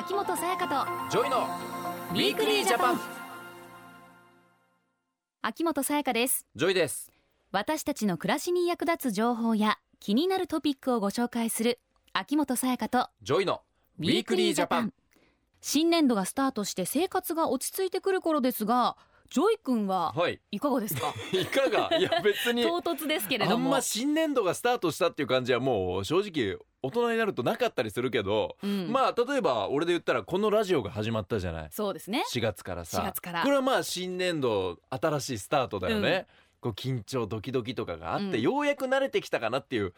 秋元さやかとジョイのウィークリージャパン。秋元さやかです。ジョイです。私たちの暮らしに役立つ情報や気になるトピックをご紹介する秋元さやかとジョイのウィークリージャパン。新年度がスタートして生活が落ち着いてくる頃ですがジョイ君ははい。いかがですか？いかが？いや別に。唐突ですけれども。あんま新年度がスタートしたっていう感じはもう正直大人になるとなかったりするけど、うん。まあ例えば俺で言ったらこのラジオが始まったじゃない？そうですね。4月からさ。4月から。これはまあ新年度新しいスタートだよね、こう緊張ドキドキとかがあって、うん。ようやく慣れてきたかなっていう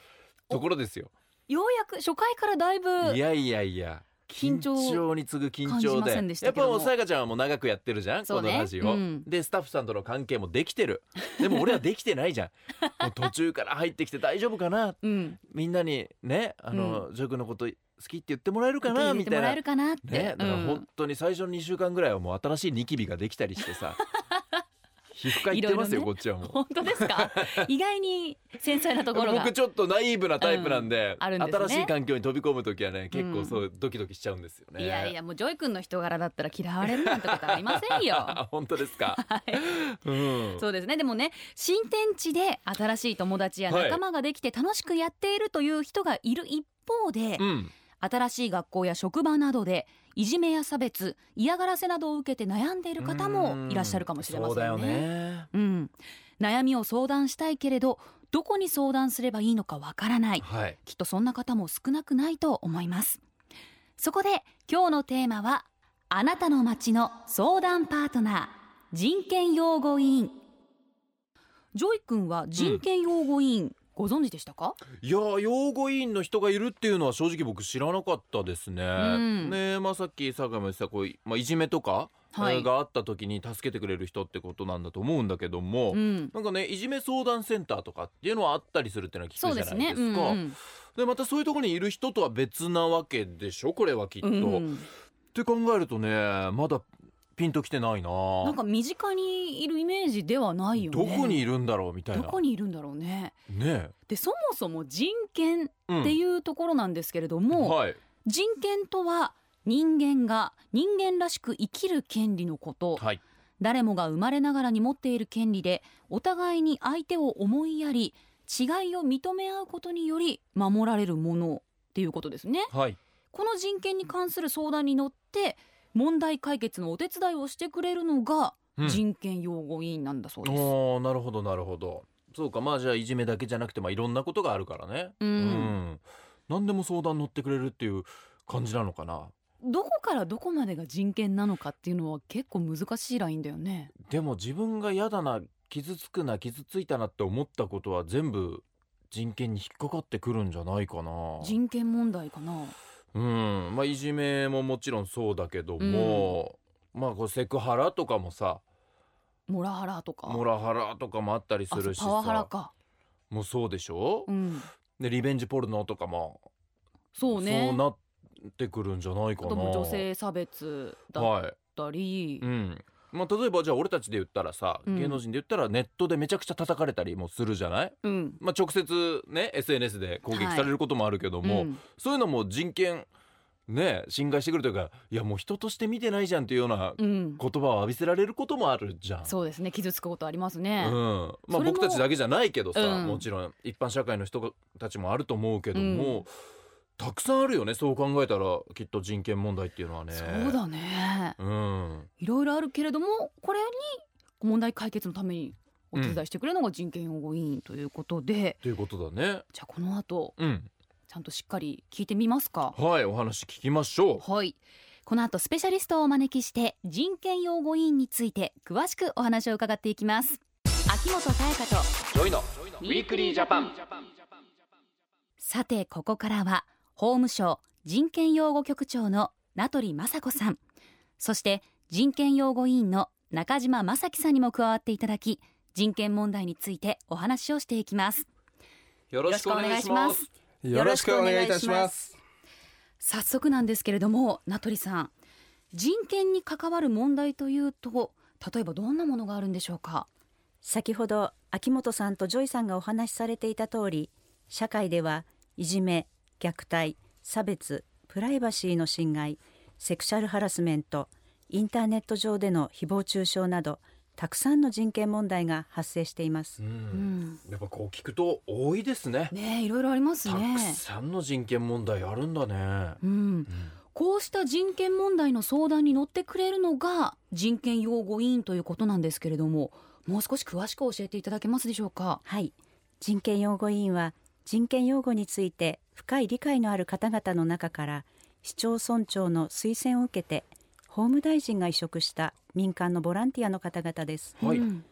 ところですよ。ようやく初回からだいぶいやいやいや緊張に次ぐ緊張で。やっぱももうさやかちゃんはもう長くやってるじゃん、ね。このラジオ、うん。でスタッフさんとの関係もできてる。でも俺はできてないじゃん。もう途中から入ってきて大丈夫かな。うん。みんなにねあの、ジョイ君のこと好きって言ってもらえるかな？みたいな。ねだからうん。本当に最初の2週間ぐらいはもう新しいニキビができたりしてさ皮膚科行ってますよねこっちはもう。本当ですか？意外に繊細なところが僕ちょっとナイーブなタイプなんで,、うんあるんですね新しい環境に飛び込む時はね結構そうドキドキしちゃうんですよね。いやいやもうジョイ君の人柄だったら嫌われるなんてことありませんよあ 本当ですか？はいうん。そうですねでもね新天地で新しい友達や仲間ができて楽しくやっているという人がいる一方で、うん。新しい学校や職場などでいじめや差別嫌がらせなどを受けて悩んでいる方もいらっしゃるかもしれませんね。そうだよね。うん、悩みを相談したいけれどどこに相談すればいいのかわからないはい。きっとそんな方も少なくないと思いますそこで今日のテーマはあなたの街の相談パートナー人権擁護委員ジョイ君は人権擁護委員、ご存知でしたか？いや擁護委員の人がいるっていうのは正直僕知らなかったですね。ん。ねまあさっきさやかも言ってたこういまあいじめとか、はい。えーがあった時に助けてくれる人ってことなんだと思うんだけども。うん。なんかねいじめ相談センターとかっていうのはあったりするっていうのは聞くじゃないですねですか。うんうん。でまたそういうところにいる人とは別なわけでしょ？これはきっと。うん。って考えるとねまだピンときてないな。なんか身近にいるイメージではないよね。どこにいるんだろうみたいな。どこにいるんだろうねね。でそもそも人権え、ってういうところなんですけれどん。も、はい。人権とは人間が人間らしく生きる権利のこと。はい。誰もが生まれながらに持っている権利でお互いに相手を思いやり違いを認め合うことにより守られるものっていうことですね。はい。この人権に関する相談に乗って問題解決のお手伝いをしてくれるのがうん。人権擁護委員なんだそうです、おーなるほどなるほどそうかまあじゃあいじめだけじゃなくてまあいろんなことがあるからね。うん。何でも相談乗ってくれるっていう感じなのかな。どこからどこまでが人権なのかっていうのは結構難しいラインだよね。でも自分が嫌だな傷つくな傷ついたなって思ったことは全部人権に引っかかってくるんじゃないかな。人権問題かな。うん。まあいじめももちろんそうだけども、まあこうセクハラとかもさモラハラとか。モラハラとかもあったりするしさ。パワハラか。もうそうでしょ、うん。でリベンジポルノとかも。そうね。そうなってくるんじゃないかな。女性差別だっはい。たり、うん。まあ、例えばじゃあ俺たちで言ったらさ、うん。芸能人で言ったらネットでめちゃくちゃ叩かれたりもするじゃない、うん。まあ、直接ね SNS で攻撃されることもあるけども、うん。そういうのも人権ね侵害してくるというかいやもう人として見てないじゃんっていうようなうん。言葉を浴びせられることもあるじゃん。そうですね。傷つくことありますね、うん、まあ僕たちだけじゃないけどさ、うん。もちろん一般社会の人たちもあると思うけども、うん。たくさんあるよねそう考えたらきっと人権問題っていうのはね。そうだね。うん、いろいろあるけれどもこれに問題解決のためにお手伝いしてくれるのが人権擁護委員ということで、ということだね。じゃあこの後うん、ちゃんとしっかり聞いてみますか？はいお話聞きましょう。はいこの後スペシャリストをお招きして人権擁護委員について詳しくお話を伺っていきます秋元彩香とジョイのウィークリージャパン。さてここからは法務省人権擁護局長の名取雅子さんそして人権擁護委員の中島正樹さんにも加わっていただき人権問題についてお話をしていきますよろしくお願いします。よろしくお願いいたします。早速なんですけれども名取さん人権に関わる問題というと例えばどんなものがあるんでしょうか？先ほど秋元さんとジョイさんがお話しされていた通り社会ではいじめ虐待差別プライバシーの侵害セクシャルハラスメントインターネット上での誹謗中傷などたくさんの人権問題が発生しています。う、うん。んやっぱこう聞くと多いですね。ねいろいろありますたくねさんの人権問題あるんだね、うん。こうした人権問題の相談に乗ってくれるのが人権擁護委員ということなんですけれどももう少し詳しく教えていただけますでしょうか？はい。人権擁護委員は人権擁護について深い理解のある方々の中から市町村長の推薦を受けて法務大臣が委嘱した民間のボランティアの方々です。はい。うん。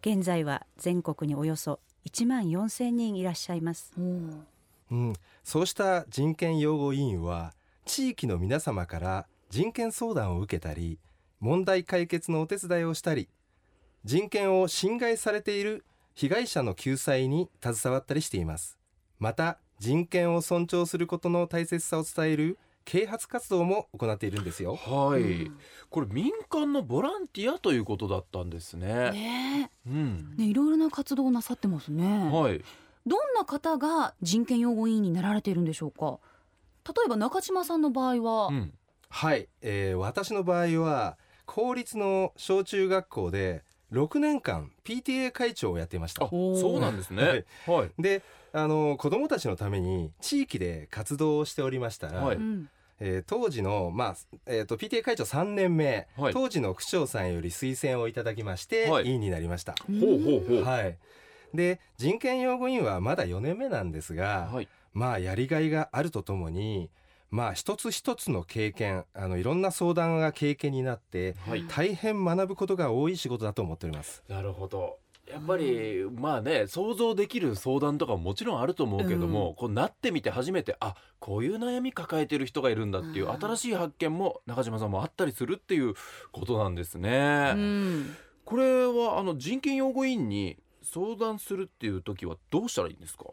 現在は全国におよそ1万4千人いらっしゃいます。おー。うん、そうした人権擁護委員は地域の皆様から人権相談を受けたり問題解決のお手伝いをしたり人権を侵害されている被害者の救済に携わったりしています。また人権を尊重することの大切さを伝える啓発活動も行っているんですよ。はい、うん。これ民間のボランティアということだったんですね。ねうん。えねいろいろな活動をなさってますね、はい。どんな方が人権擁護委員になられているんでしょうか？例えば中島さんの場合は、うん。はい、えー私の場合は公立の小中学校で6年間 PTA 会長をやっていました。あそうなんですね。はい。はい。であの子どもたちのために地域で活動をしておりましたら、はい。うんえー当時の、まあえー、と PTA 会長3年目、はい。当時の区長さんより推薦をいただきまして、はい。委員になりました。ほうほうほう。はい、で人権擁護委員はまだ4年目なんですが、はい。まあやりがいがあるとともにまあ一つ一つの経験あのいろんな相談が経験になってはい。大変学ぶことが多い仕事だと思っております。なるほどやっぱりまあね想像できる相談とかももちろんあると思うけども、こうなってみて初めてあこういう悩み抱えてる人がいるんだっていううん。新しい発見も中島さんもあったりするっていうことなんですね。うん。これはあの人権擁護委員に相談するっていう時はどうしたらいいんですか？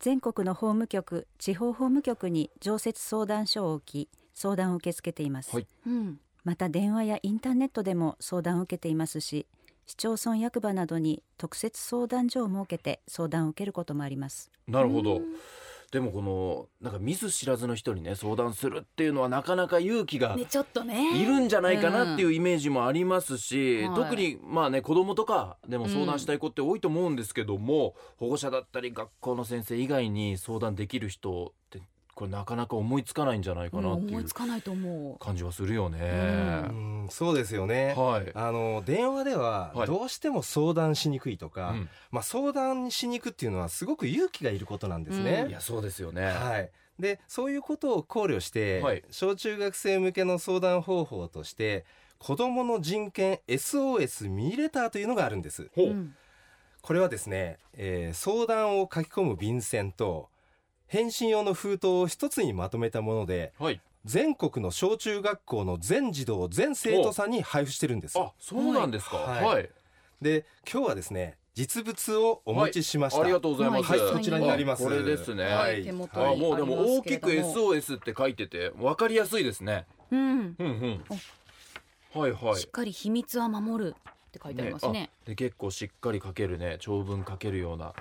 全国の法務局地方法務局に常設相談所を置き相談を受け付けています、はい。うん。また電話やインターネットでも相談を受けていますし市町村役場などに特設相談所を設けて相談を受けることもあります。なるほど、うんでもこのなんか見ず知らずの人にね相談するっていうのはなかなか勇気がねちょっとね。いるんじゃないかなっていうイメージもありますし、うんはい。特にまあね子供とかでも相談したい子って多いと思うんですけども、保護者だったり学校の先生以外に相談できる人ってこれなかなか思いつかないんじゃないかうんなっていう思いつかないと思感じはするよね。うん。そうですよね、はい、あの電話でははい。どうしても相談しにくいとか、うん。まあ、相談しに行くっていうのはすごく勇気がいることなんですね。いやそうですよね。はい、でそういうことを考慮して、はい。小中学生向けの相談方法として子どもの人権 SOS ミニレターというのがあるんです。ほう、う、うん。これはですね、えー相談を書き込む便箋と返信用の封筒を一つにまとめたものではい。全国の小中学校の全児童全生徒さんに配布してるんです。あそうなんですか。ははいい。で今日はですね実物をお持ちしました。ありがとうございます。はいこちらになりますあこれですね。はい手元にあもうでも大きく SOS って書いてて分かりやすいですね。うんうんうん。はいはいしっ。かり秘密は守るって書いてありますねあで結構しっかり書けるね長文書けるような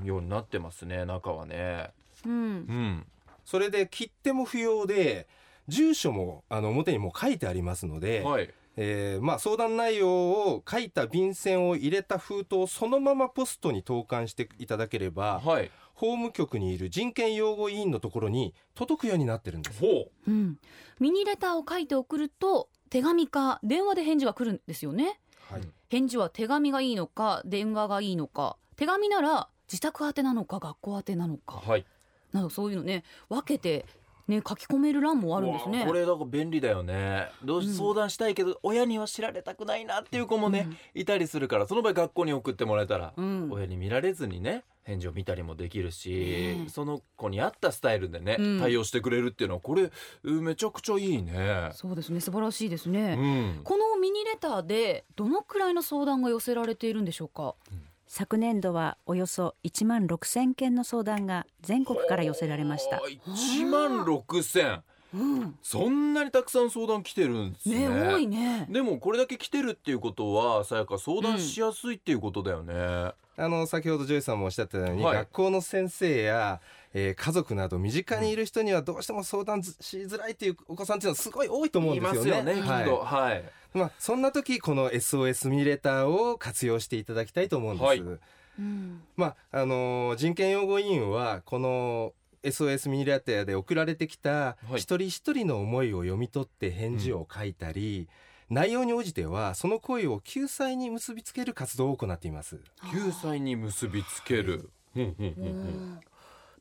うんようになってますね中はね。うんうん。それで切手も不要で住所もあの表にもう書いてありますので、はい。えーまあ、相談内容を書いた便箋を入れた封筒をそのままポストに投函していただければはい。法務局にいる人権擁護委員のところに届くようになってるんです。ほう。うんミニレターを書いて送ると手紙か電話で返事が来るんですよねはい返事は手紙がいいのか電話がいいのか手紙なら自宅宛てなのか学校宛てなのかはい。などそういうのね分けてね書き込める欄もあるんですね。これだから便利だよね。どうしうん。相談したいけど、親には知られたくないなっていう子もね、いたりするからその場合学校に送ってもらえたら、うん。親に見られずにね返事を見たりもできるし、ねえ。その子に合ったスタイルでね、うん。対応してくれるっていうのはこれうんめちゃくちゃいいね。そうですね素晴らしいですうね、ん。このミニレターでどのくらいの相談が寄せられているんでしょうか？昨年度はおよそ1万6千件の相談が全国から寄せられました。1万6千。うん。そんなにたくさん相談来てるんですね。ね多いね。でもこれだけ来てるっていうことはさやか相談しやすいっていうことだよね、あの先ほどジョイさんもおっしゃったように、はい。学校の先生や、えー家族など身近にいる人にはどうしても相談しづらいというお子さんっていうのはすごい多いと思うんいですよね、よね。はい。はい。まあ、そんな時この SOS ミニレターを活用していただきたいと思うんです。はいうんまああのー人権擁護委員はこの SOS ミニレターで送られてきたはい一人一人の思いを読み取って返事を書いたり、内容に応じてはその声を救済に結びつける活動を行っています。救済に結びつける。うんうんうんううんん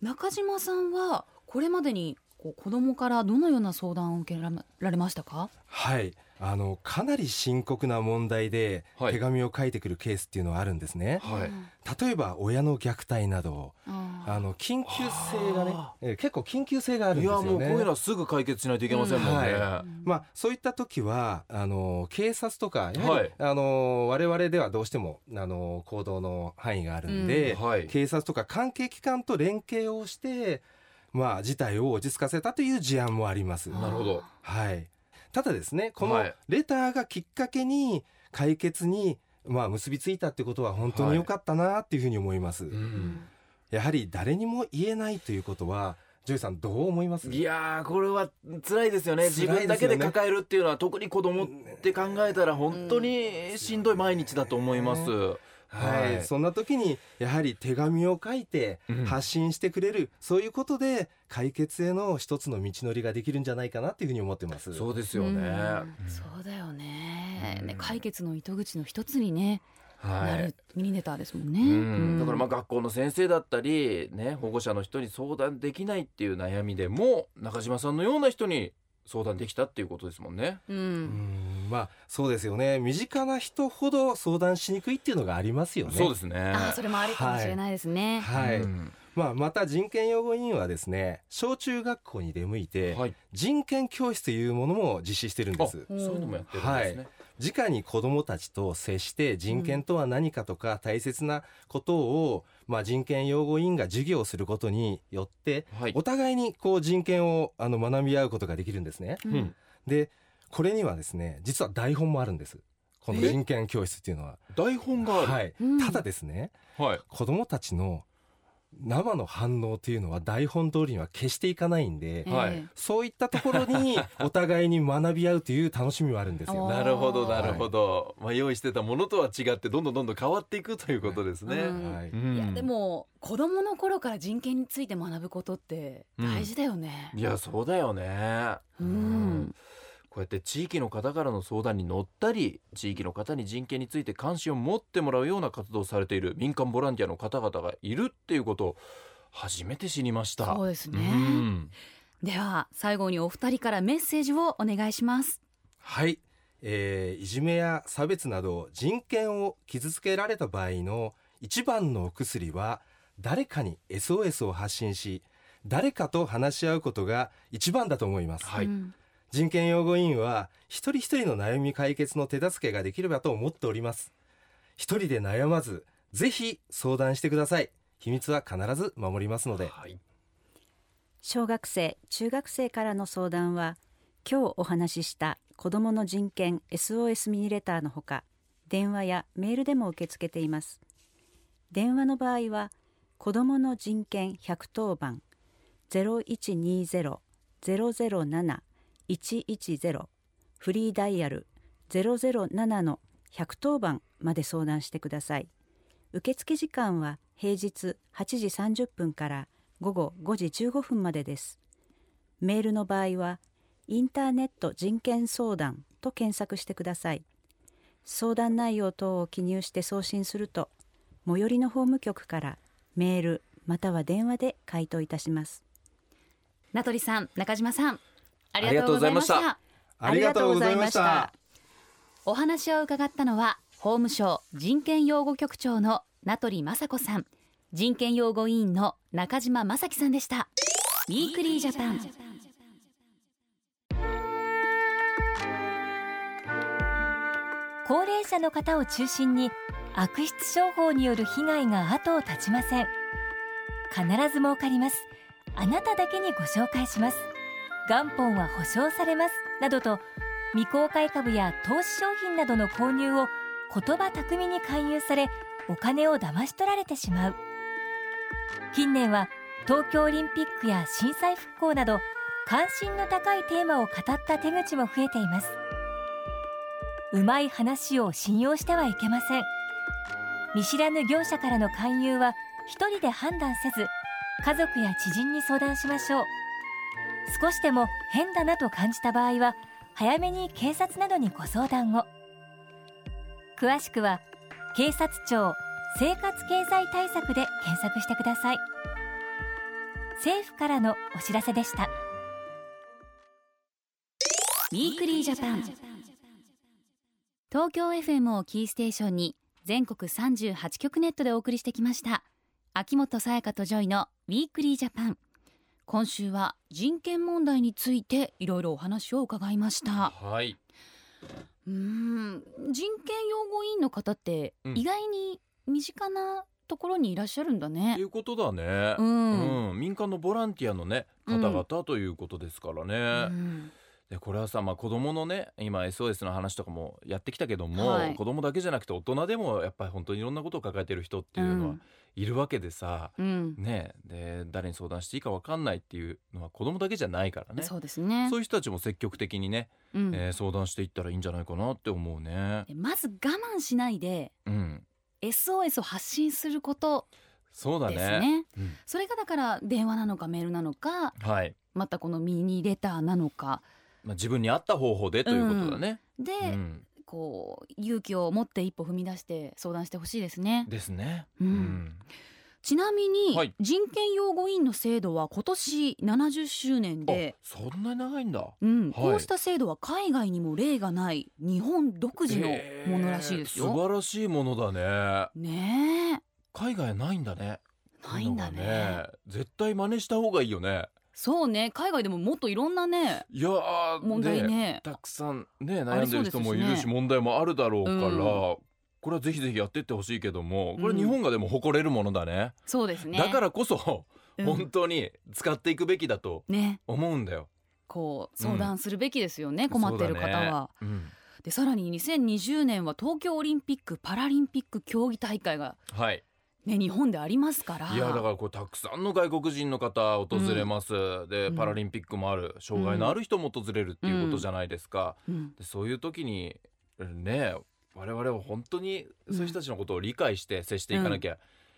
中島さんはこれまでにこう子供からどのような相談を受けられましたか？はい。あのかなり深刻な問題ではい手紙を書いてくるケースっていうのはあるんですね。はい。例えば親の虐待などああの緊急性がねはあ、えー結構緊急性があるんいやですよね。もうこういうのはすぐ解決しないといけませんもんね。うんはまあ、そういった時はあの警察とかやはり、はいあの我々ではどうしてもあの行動の範囲があるんで、はい。警察とか関係機関と連携をして、まあ、事態を落ち着かせたという事案もあります。なるほど。はい、ただですねこのはい。レターがきっかけに解決に、まあ、結びついたってことは本当に良かったなっていうふうに思います、うんやはり誰にも言えないということはジョイさんどう思います？いやーこれは辛いですよね。自分だけで抱えるっていうのは特に子供って考えたら本当にしんどい毎日だと思います。はい、はい。そんな時にやはり手紙を書いてうん。発信してくれる、そういうことで解決への一つの道のりができるんじゃないかなっていうふうに思ってます。そうですよね。うん。そうだよね。うん。ね解決の糸口の一つにね、はないるミニネターですもんね、うん、だからまああ学校の先生だったり、ね、保護者の人に相談できないっていう悩みでも中島さんのような人に相談できたっていうことですもんね。ううんんまあそうですよね身近な人ほど相談しにくいっていうのがありますよね。そうですね。あそれもありかもしれないですね、はい、うんまあ、また人権擁護委員はですね小中学校に出向いて、はい。人権教室というものも実施してるんであ、すそういうのもやってるんですね。直に子どもたちと接して人権とは何かとか大切なことを、まあ、人権擁護委員が授業をすることによってはい。お互いにこう人権をあの学び合うことができるんですね。ううんん。でこれにはですね実は台本もあるんですこのえ？人権教室っていうのは。台本がある。はいうんただですねはい。子どもたちの生の反応というのは台本通りには決していかないんで、はい。ええそういったところに お互いに学び合うという楽しみはあるんですよ。なるほどなるほど、まあ、用意してたものとは違ってどんどんどんどん変わっていくということですね。うん。はい。うん。いやでも子供の頃から人権について学ぶことって大事だよね。いやそうだよね。うんこうやって地域の方からの相談に乗ったり地域の方に人権について関心を持ってもらうような活動をされている民間ボランティアの方々がいるっていうことを初めて知りました。そうですね。うん。では最後にお二人からメッセージをお願いします。はい、えーいじめや差別など人権を傷つけられた場合の一番のお薬は誰かに SOS を発信し誰かと話し合うことが一番だと思います、はい。うん人権擁護委員は一人一人の悩み解決の手助けができればと思っております。一人で悩まずぜひ相談してください。秘密は必ず守りますので。はい。小学生中学生からの相談は今日お話しした子どもの人権 SOS ミニレターのほか電話やメールでも受け付けています。電話の場合は子どもの人権110番0120-007-110フリーダイヤル007の110番まで相談してください受付時間は平日8時30分から午後5時15分までです。メールの場合は、インターネット人権相談と検索してください。相談内容等を記入して送信すると、最寄りの法務局からメールまたは電話で回答いたします。名取さん中島さんありがとうございました。ありがとうございました。お話を伺ったのは法務省人権擁護局長の名取雅子さん。人権擁護委員の中島正樹さんでした。ウィークリージャパン。高齢者の方を中心に悪質商法による被害が後を絶ちません。必ず儲かります。あなただけにご紹介します元本は保証されますなどと未公開株や投資商品などの購入を言葉巧みに勧誘されお金を騙し取られてしまう。近年は東京オリンピックや震災復興など関心の高いテーマを語った手口も増えています。うまい話を信用してはいけません。見知らぬ業者からの勧誘は一人で判断せず家族や知人に相談しましょう。少しでも変だなと感じた場合は早めに警察などにご相談を。詳しくは警察庁生活経済対策で検索してください。政府からのお知らせでした。ウィークリージャパン。東京 FM をキーステーションに全国38局ネットでお送りしてきました。秋元才加とジョイのウィークリージャパン。今週は人権問題についていろいろお話を伺いましたはい。うーん人権擁護委員の方ってうん意外に身近なところにいらっしゃるんだとねいうことだね。うんうん民間のボランティアのね方々ということですからうね。んでこれはさ、まあ、子供のね今 SOS の話とかもやってきたけども、はい。子供だけじゃなくて大人でもやっぱり本当にいろんなことを抱えてる人っていうのはうん。いるわけでさ、うん。ねで誰に相談していいか分かんないっていうのは子供だけじゃないからね。そうですね。そういう人たちも積極的にね、うん。えー相談していったらいいんじゃないかなって思うね。でまず我慢しないでうん、SOS を発信することそうだね。ですね。うん。それがだから電話なのかメールなのかはい、またこのミニレターなのかまあ、自分に合った方法でということだね。で、うんこう勇気を持って一歩踏み出して相談してほしいですねですね。うんちなみに、はい人権擁護委員の制度は今年70周年であそんなに長いんだ。うん、はいこうした制度は海外にも例がない日本独自のものらしいですよ。えー素晴らしいものだね。ね海外ないんだね。えないんだねのが絶対真似した方がいいよね。そうね。海外でももっといろんなねいやー問題ね。たくさんねあ悩んでる人もいるしね。問題もあるだろうから、うん。これはぜひぜひやってってほしいけどもこうん。れ日本がでも誇れるものだね。そうですね。だからこそうん。本当に使っていくべきだとね。思うんだよ。こう相談するべきですよね、困ってる方は。そうだね。でさらに2020年は東京オリンピック・パラリンピック競技大会が、うんはい。ね、日本でありますから。いやだからこれたくさんの外国人の方訪れます、でうん。パラリンピックもある障害のある人も訪れるっていうことじゃないですか、うん。でそういう時にね我々は本当にそういう人たちのことを理解して接していかなきゃ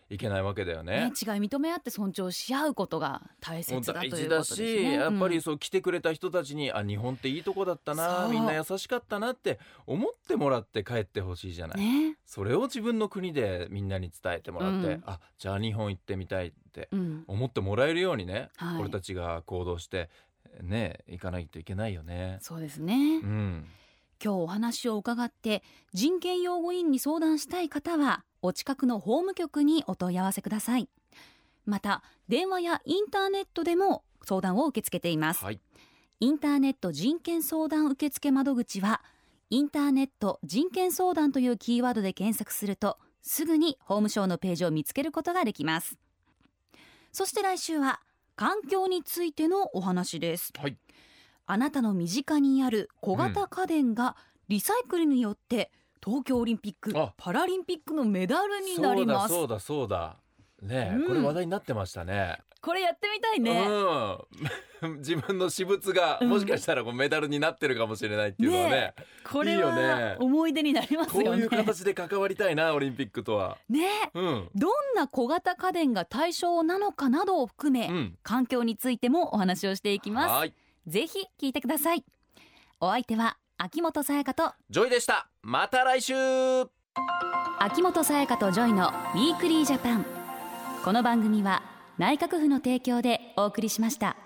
いけないわけだよね。ね、違い認め合って尊重し合うことが大切だということ大事だですし、ね。やっぱりうんそう来てくれた人たちにあ日本っていいとこだったなみんな優しかったなって思ってもらって帰ってほしいじゃない、ね、それを自分の国でみんなに伝えてもらって、うんあじゃあ日本行ってみたいってうん、思ってもらえるようにね、はい俺たちが行動してね行かないといけないよね。そうですね。うん、今日お話を伺って人権擁護委員に相談したい方はお近くの法務局にお問い合わせください。また電話やインターネットでも相談を受け付けています、はい。インターネット人権相談受付窓口はインターネット人権相談というキーワードで検索するとすぐに法務省のページを見つけることができます。そして来週は環境についてのお話です。はい。あなたの身近にある小型家電がリサイクルによって東京オリンピックあ。パラリンピックのメダルになります。そうだそうだそうだ。ねえ、うん。これ話題になってましたね。これやってみたいね、うん、自分の私物がうん。もしかしたらこうメダルになってるかもしれないっていうのはねねこれはね。思い出になりますこうよねいう形で関わりたいなオリンピックとは。ねうん、どんな小型家電が対象なのかなどを含め、うん、環境についてもお話をしていきます。はい。ぜひ聞いてください。お相手は秋元才加とジョイでしたまた来週。秋元才加とジョイのウィークリージャパン。この番組は内閣府の提供でお送りしました。